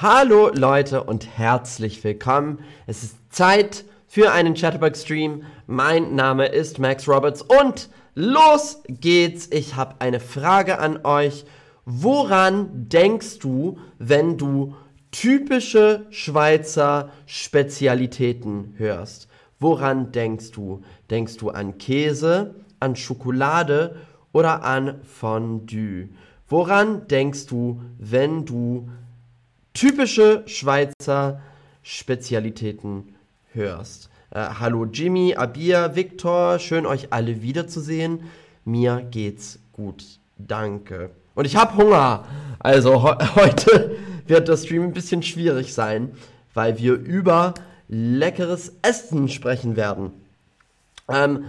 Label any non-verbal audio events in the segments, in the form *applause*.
Hallo Leute und herzlich willkommen. Es ist Zeit für einen Chatterbox-Stream. Mein Name ist Max Roberts und los geht's. Ich habe eine Frage an euch. Woran denkst du, wenn du typische Schweizer Spezialitäten hörst? Woran denkst du? Denkst du an Käse, an Schokolade oder an Fondue? Woran denkst du, wenn du typische Schweizer Spezialitäten hörst? Äh, hallo Jimmy, Abir, Victor, schön euch alle wiederzusehen. Mir geht's gut. Danke. Und ich habe Hunger. Also he *laughs* heute wird das Stream ein bisschen schwierig sein, weil wir über leckeres Essen sprechen werden. Ähm,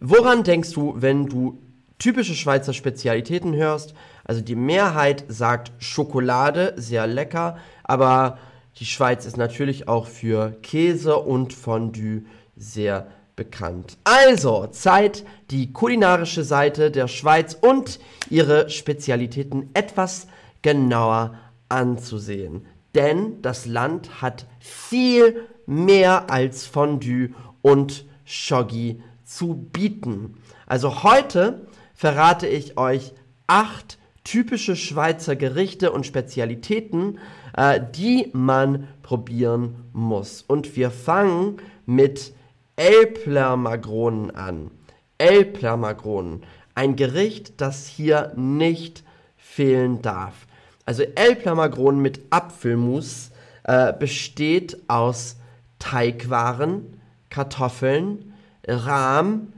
woran denkst du, wenn du typische Schweizer Spezialitäten hörst? Also die Mehrheit sagt Schokolade, sehr lecker, aber die Schweiz ist natürlich auch für Käse und Fondue sehr bekannt. Also, Zeit, die kulinarische Seite der Schweiz und ihre Spezialitäten etwas genauer anzusehen. Denn das Land hat viel mehr als Fondue und Shoggi zu bieten. Also heute verrate ich euch acht typische Schweizer Gerichte und Spezialitäten, äh, die man probieren muss. Und wir fangen mit Elplermagronen an. Elplermagronen, ein Gericht, das hier nicht fehlen darf. Also Elplermagronen mit Apfelmus äh, besteht aus Teigwaren, Kartoffeln, Rahm,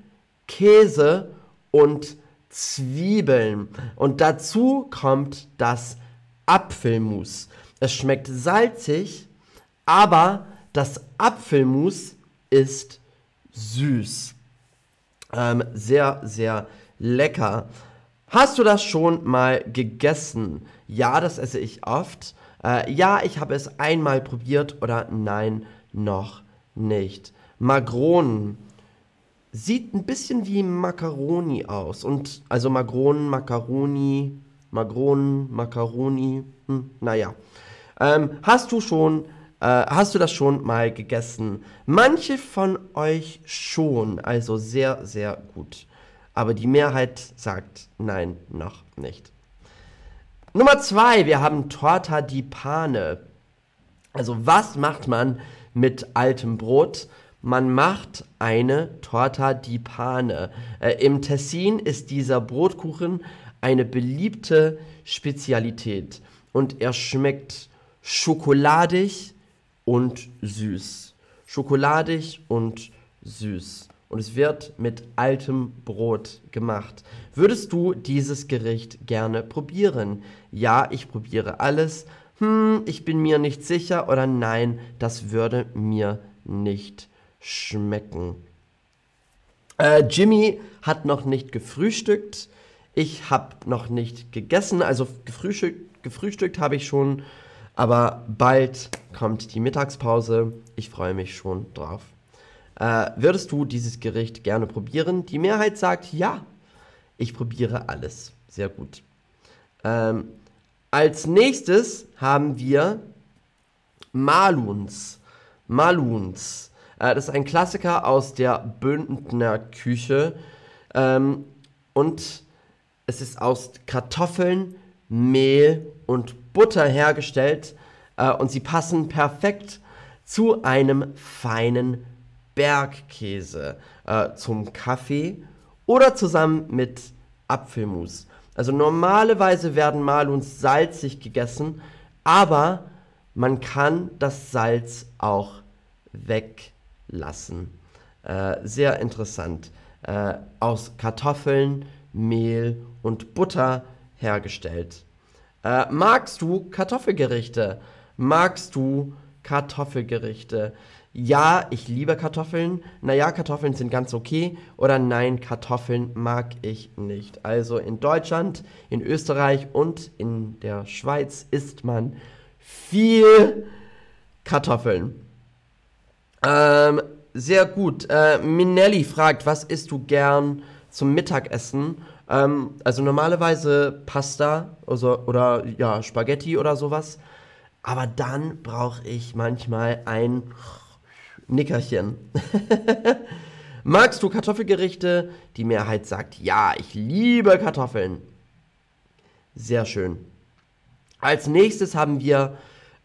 Käse und Zwiebeln. Und dazu kommt das Apfelmus. Es schmeckt salzig, aber das Apfelmus ist süß. Ähm, sehr, sehr lecker. Hast du das schon mal gegessen? Ja, das esse ich oft. Äh, ja, ich habe es einmal probiert oder nein, noch nicht. Magronen sieht ein bisschen wie Macaroni aus. Und also Magronen, Macaroni, Magronen, Macaroni, hm, naja. Ähm, hast du schon, äh, hast du das schon mal gegessen? Manche von euch schon, also sehr, sehr gut. Aber die Mehrheit sagt nein, noch nicht. Nummer zwei, wir haben Torta di Pane. Also was macht man mit altem Brot? Man macht eine Torta di Pane. Äh, Im Tessin ist dieser Brotkuchen eine beliebte Spezialität und er schmeckt schokoladig und süß. Schokoladig und süß. Und es wird mit altem Brot gemacht. Würdest du dieses Gericht gerne probieren? Ja, ich probiere alles. Hm, ich bin mir nicht sicher oder nein, das würde mir nicht schmecken. Äh, Jimmy hat noch nicht gefrühstückt. Ich habe noch nicht gegessen. Also gefrühstückt, gefrühstückt habe ich schon. Aber bald kommt die Mittagspause. Ich freue mich schon drauf. Äh, würdest du dieses Gericht gerne probieren? Die Mehrheit sagt ja. Ich probiere alles. Sehr gut. Ähm, als nächstes haben wir Maluns. Maluns. Äh, das ist ein Klassiker aus der Bündner Küche. Ähm, und es ist aus Kartoffeln, Mehl und Butter hergestellt. Äh, und sie passen perfekt zu einem feinen Bergkäse, äh, zum Kaffee oder zusammen mit Apfelmus. Also normalerweise werden Maluns salzig gegessen, aber man kann das Salz auch wegnehmen lassen. Äh, sehr interessant. Äh, aus Kartoffeln, Mehl und Butter hergestellt. Äh, magst du Kartoffelgerichte? Magst du Kartoffelgerichte? Ja, ich liebe Kartoffeln. Naja, Kartoffeln sind ganz okay. Oder nein, Kartoffeln mag ich nicht. Also in Deutschland, in Österreich und in der Schweiz isst man viel Kartoffeln. Ähm, sehr gut. Äh, Minelli fragt, was isst du gern zum Mittagessen? Ähm, also normalerweise Pasta also, oder ja, Spaghetti oder sowas. aber dann brauche ich manchmal ein Nickerchen. *laughs* Magst du Kartoffelgerichte? Die Mehrheit sagt ja, ich liebe Kartoffeln. Sehr schön. Als nächstes haben wir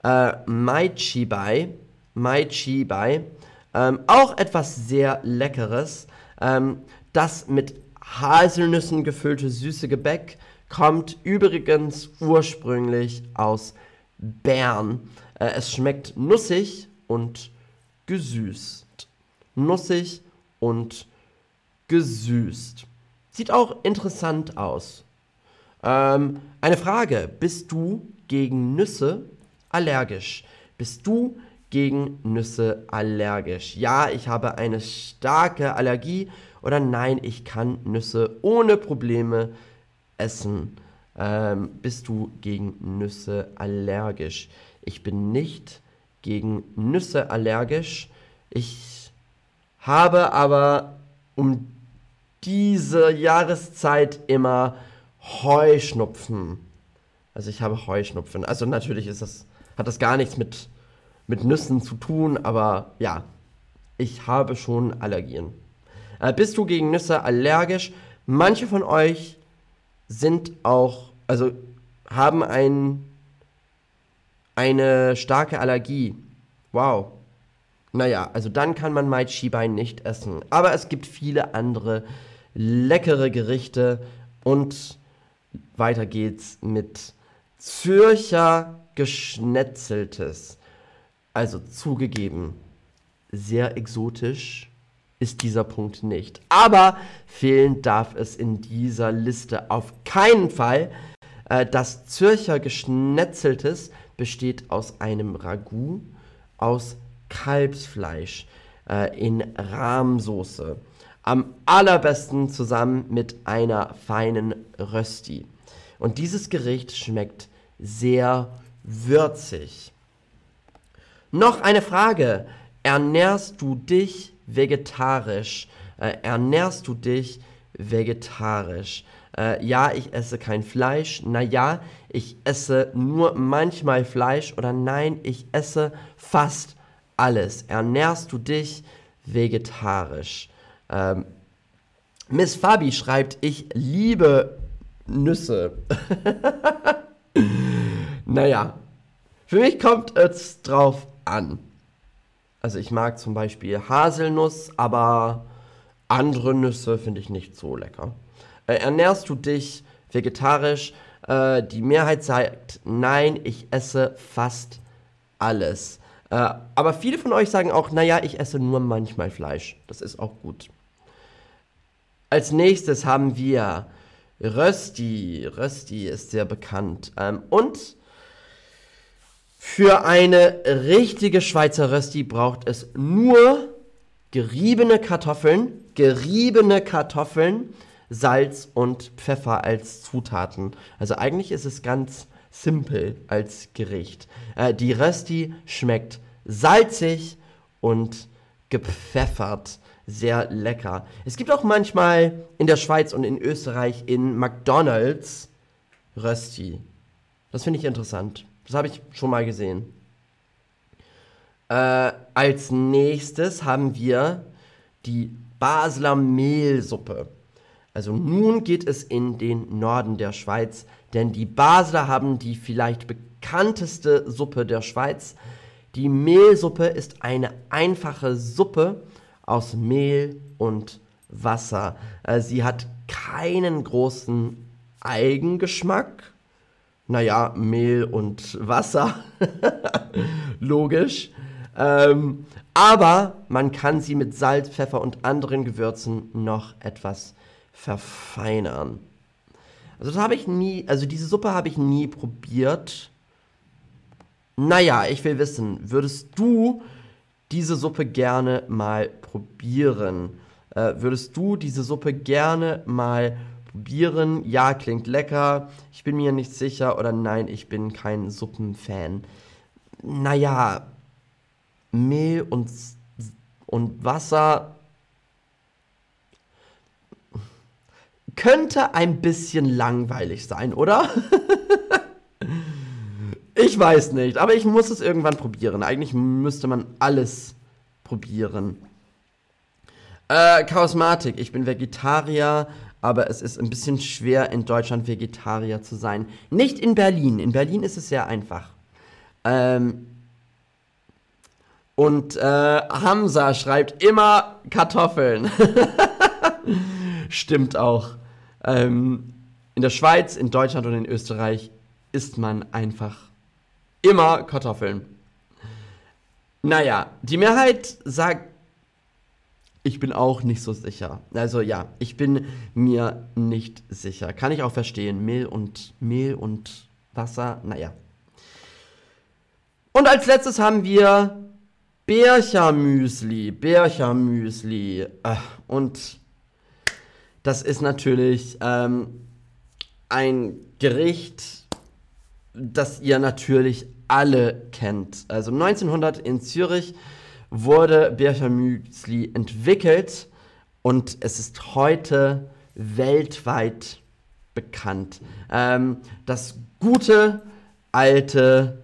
äh, Mai Chibai. Mai Chibai. Ähm, auch etwas sehr Leckeres. Ähm, das mit Haselnüssen gefüllte süße Gebäck kommt übrigens ursprünglich aus Bern. Äh, es schmeckt nussig und gesüßt. Nussig und gesüßt. Sieht auch interessant aus. Ähm, eine Frage. Bist du gegen Nüsse allergisch? Bist du gegen Nüsse allergisch? Ja, ich habe eine starke Allergie oder nein, ich kann Nüsse ohne Probleme essen. Ähm, bist du gegen Nüsse allergisch? Ich bin nicht gegen Nüsse allergisch. Ich habe aber um diese Jahreszeit immer Heuschnupfen. Also ich habe Heuschnupfen. Also natürlich ist das, hat das gar nichts mit, mit Nüssen zu tun, aber ja, ich habe schon Allergien. Äh, bist du gegen Nüsse allergisch? Manche von euch sind auch, also haben ein, eine starke Allergie. Wow. Naja, also dann kann man Mai Chibai nicht essen. Aber es gibt viele andere leckere Gerichte und weiter geht's mit Zürcher Geschnetzeltes. Also zugegeben, sehr exotisch ist dieser Punkt nicht. Aber fehlen darf es in dieser Liste auf keinen Fall. Äh, das Zürcher Geschnetzeltes besteht aus einem Ragout aus Kalbsfleisch äh, in Rahmsoße. Am allerbesten zusammen mit einer feinen Rösti. Und dieses Gericht schmeckt sehr würzig. Noch eine Frage. Ernährst du dich vegetarisch? Äh, ernährst du dich vegetarisch? Äh, ja, ich esse kein Fleisch. Naja, ich esse nur manchmal Fleisch. Oder nein, ich esse fast alles. Ernährst du dich vegetarisch? Ähm, Miss Fabi schreibt, ich liebe Nüsse. *laughs* naja, für mich kommt es drauf an. Also ich mag zum Beispiel Haselnuss, aber andere Nüsse finde ich nicht so lecker. Äh, ernährst du dich vegetarisch? Äh, die Mehrheit sagt nein, ich esse fast alles. Äh, aber viele von euch sagen auch, naja, ich esse nur manchmal Fleisch. Das ist auch gut. Als nächstes haben wir Rösti. Rösti ist sehr bekannt. Ähm, und für eine richtige Schweizer Rösti braucht es nur geriebene Kartoffeln, geriebene Kartoffeln, Salz und Pfeffer als Zutaten. Also eigentlich ist es ganz simpel als Gericht. Äh, die Rösti schmeckt salzig und gepfeffert. Sehr lecker. Es gibt auch manchmal in der Schweiz und in Österreich in McDonald's Rösti. Das finde ich interessant. Das habe ich schon mal gesehen. Äh, als nächstes haben wir die Basler Mehlsuppe. Also nun geht es in den Norden der Schweiz, denn die Basler haben die vielleicht bekannteste Suppe der Schweiz. Die Mehlsuppe ist eine einfache Suppe aus Mehl und Wasser. Äh, sie hat keinen großen Eigengeschmack naja, Mehl und Wasser. *laughs* Logisch. Ähm, aber man kann sie mit Salz, Pfeffer und anderen Gewürzen noch etwas verfeinern. Also das habe ich nie, also diese Suppe habe ich nie probiert. Naja, ich will wissen, würdest du diese Suppe gerne mal probieren? Äh, würdest du diese Suppe gerne mal probieren? Ja, klingt lecker. Ich bin mir nicht sicher. Oder nein, ich bin kein Suppenfan. Naja, Mehl und, und Wasser könnte ein bisschen langweilig sein, oder? ich *laughs* Ich weiß nicht, aber ich muss es irgendwann probieren. Eigentlich müsste man alles probieren. Äh, Chaosmatik, ich bin Vegetarier, aber es ist ein bisschen schwer in Deutschland Vegetarier zu sein. Nicht in Berlin. In Berlin ist es sehr einfach. Ähm, und äh, Hamza schreibt immer Kartoffeln. *laughs* Stimmt auch. Ähm, in der Schweiz, in Deutschland und in Österreich isst man einfach immer Kartoffeln. Naja, die Mehrheit sagt, ich bin auch nicht so sicher. Also ja, ich bin mir nicht sicher. Kann ich auch verstehen. Mehl und Mehl und Wasser, naja. Und als letztes haben wir Birchermüsli. Birchermüsli. Äh, und das ist natürlich ähm, ein Gericht, das ihr natürlich alle kennt. Also 1900 in Zürich wurde Birchermüsli entwickelt und es ist heute weltweit bekannt. Ähm, das gute alte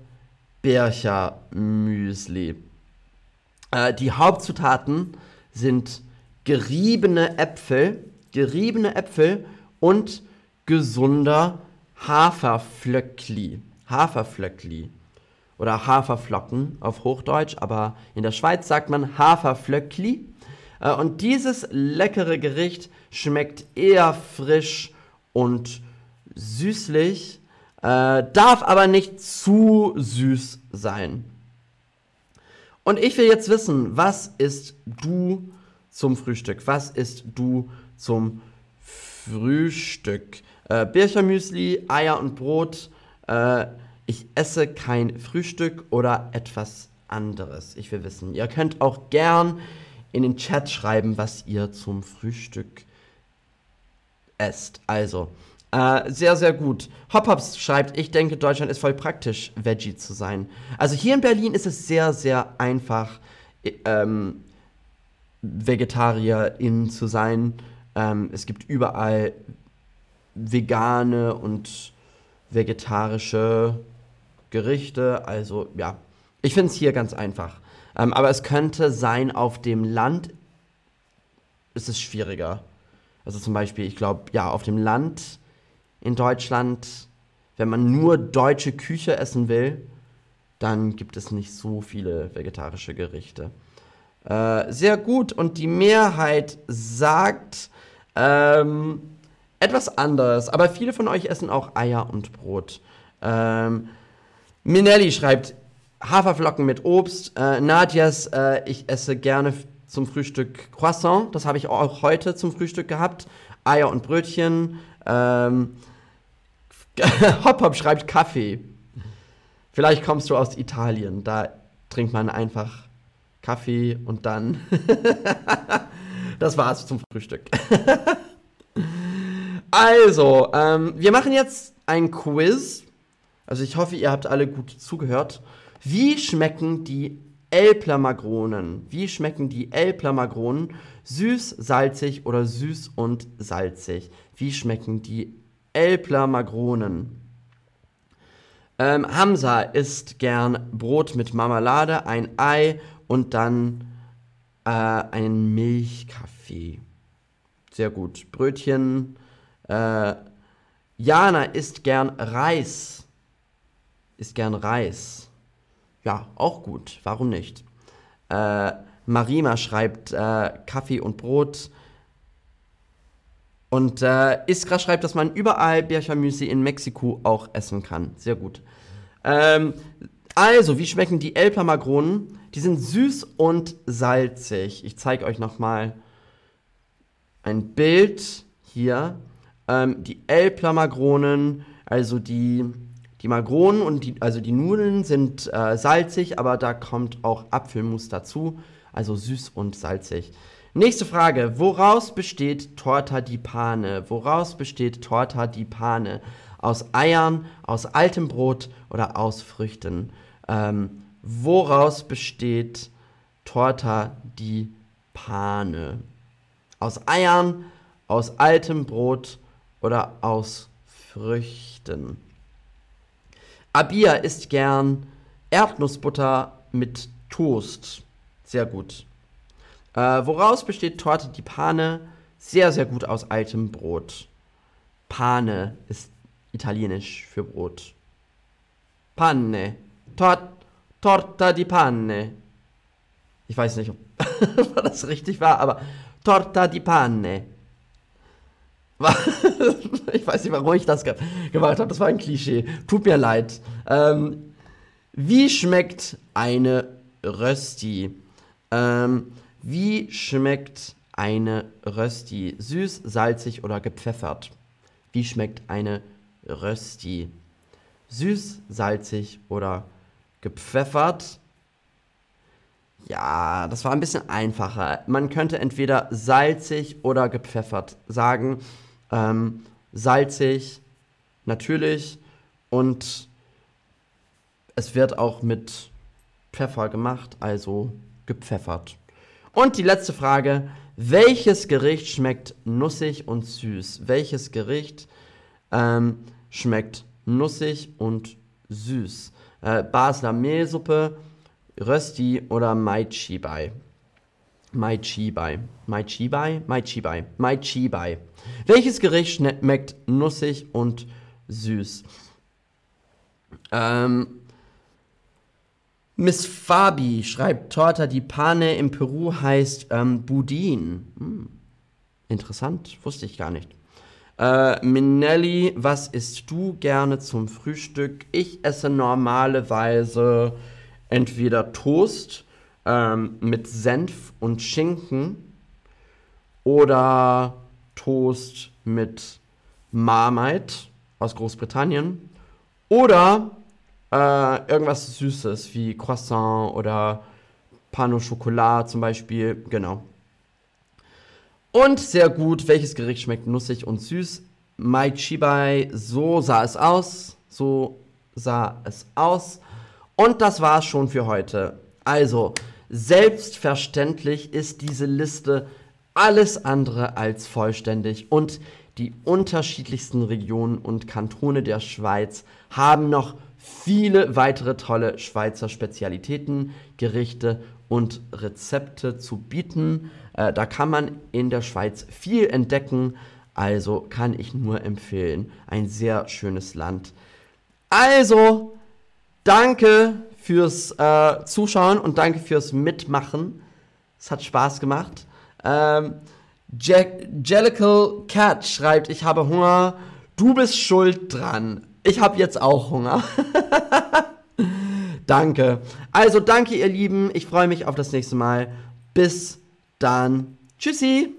Birchermüsli. Äh, die Hauptzutaten sind geriebene Äpfel, geriebene Äpfel und gesunder Haferflöckli. Haferflöckli. Oder Haferflocken auf Hochdeutsch, aber in der Schweiz sagt man Haferflöckli. Äh, und dieses leckere Gericht schmeckt eher frisch und süßlich, äh, darf aber nicht zu süß sein. Und ich will jetzt wissen, was isst du zum Frühstück? Was isst du zum Frühstück? Äh, Birchermüsli, Eier und Brot. Äh, ich esse kein Frühstück oder etwas anderes. Ich will wissen. Ihr könnt auch gern in den Chat schreiben, was ihr zum Frühstück esst. Also, äh, sehr, sehr gut. Hophops schreibt, ich denke, Deutschland ist voll praktisch, Veggie zu sein. Also hier in Berlin ist es sehr, sehr einfach, ähm, Vegetarierin zu sein. Ähm, es gibt überall vegane und vegetarische Gerichte. Also ja, ich finde es hier ganz einfach. Ähm, aber es könnte sein, auf dem Land ist es schwieriger. Also zum Beispiel, ich glaube, ja, auf dem Land in Deutschland, wenn man nur deutsche Küche essen will, dann gibt es nicht so viele vegetarische Gerichte. Äh, sehr gut. Und die Mehrheit sagt ähm, etwas anderes. Aber viele von euch essen auch Eier und Brot. Ähm, Minelli schreibt Haferflocken mit Obst. Äh, Nadjas, äh, ich esse gerne zum Frühstück Croissant. Das habe ich auch heute zum Frühstück gehabt. Eier und Brötchen. Ähm, *laughs* Hop Hop schreibt Kaffee. Vielleicht kommst du aus Italien. Da trinkt man einfach Kaffee und dann. *laughs* das war's zum Frühstück. *laughs* also, ähm, wir machen jetzt ein Quiz. Also ich hoffe, ihr habt alle gut zugehört. Wie schmecken die Elbler Magronen? Wie schmecken die Elbler Magronen? Süß, salzig oder süß und salzig? Wie schmecken die Elbler Magronen? Ähm, Hamza isst gern Brot mit Marmelade, ein Ei und dann äh, einen Milchkaffee. Sehr gut. Brötchen. Äh, Jana isst gern Reis. Isst gern Reis. Ja, auch gut. Warum nicht? Äh, Marima schreibt äh, Kaffee und Brot. Und äh, Iskra schreibt, dass man überall Birchermüsli in Mexiko auch essen kann. Sehr gut. Ähm, also, wie schmecken die Elper Magronen? Die sind süß und salzig. Ich zeige euch nochmal ein Bild hier. Ähm, die Elper Magronen, also die, die Magronen und die, also die Nudeln sind äh, salzig, aber da kommt auch Apfelmus dazu. Also süß und salzig. Nächste Frage. Woraus besteht Torta di Pane? Woraus besteht Torta di Pane? Aus Eiern, aus altem Brot oder aus Früchten? Ähm, woraus besteht Torta di Pane? Aus Eiern, aus altem Brot oder aus Früchten? Abia isst gern Erdnussbutter mit Toast. Sehr gut. Äh, woraus besteht Torte di Pane? Sehr, sehr gut aus altem Brot. Pane ist italienisch für Brot. Panne. Tort, torta di Panne. Ich weiß nicht, *laughs* ob das richtig war, aber Torta di Panne. *laughs* ich weiß nicht, warum ich das ge gemacht habe. Das war ein Klischee. Tut mir leid. Ähm, wie schmeckt eine Rösti? Ähm, wie schmeckt eine Rösti? Süß, salzig oder gepfeffert? Wie schmeckt eine Rösti? Süß, salzig oder gepfeffert? Ja, das war ein bisschen einfacher. Man könnte entweder salzig oder gepfeffert sagen. Ähm, salzig, natürlich. Und es wird auch mit Pfeffer gemacht, also gepfeffert. Und die letzte Frage. Welches Gericht schmeckt nussig und süß? Welches Gericht ähm, schmeckt nussig und süß? Äh, Basler Mehlsuppe, Rösti oder Mai Chibai? Mai Chibai. Mai Chibai? Mai Chibai. Mai Chibai. Welches Gericht schmeckt nussig und süß? Ähm, Miss Fabi schreibt, Torta di Pane in Peru heißt ähm, Budin. Hm. Interessant, wusste ich gar nicht. Äh, Minelli, was isst du gerne zum Frühstück? Ich esse normalerweise entweder Toast ähm, mit Senf und Schinken oder Toast mit Marmite aus Großbritannien oder äh, irgendwas Süßes wie Croissant oder Pain au Chocolat zum Beispiel. Genau. Und sehr gut, welches Gericht schmeckt nussig und süß? Mai Chibai, so sah es aus. So sah es aus. Und das war's schon für heute. Also, selbstverständlich ist diese Liste alles andere als vollständig und die unterschiedlichsten Regionen und Kantone der Schweiz haben noch viele weitere tolle Schweizer Spezialitäten, Gerichte und Rezepte zu bieten. Äh, da kann man in der Schweiz viel entdecken, also kann ich nur empfehlen. Ein sehr schönes Land. Also, danke fürs äh, Zuschauen und danke fürs Mitmachen. Es hat Spaß gemacht. Ähm, Jack Jellicle Cat schreibt, ich habe Hunger. Du bist schuld dran. Ich habe jetzt auch Hunger. *laughs* danke. Also danke, ihr Lieben. Ich freue mich auf das nächste Mal. Bis dann. Tschüssi.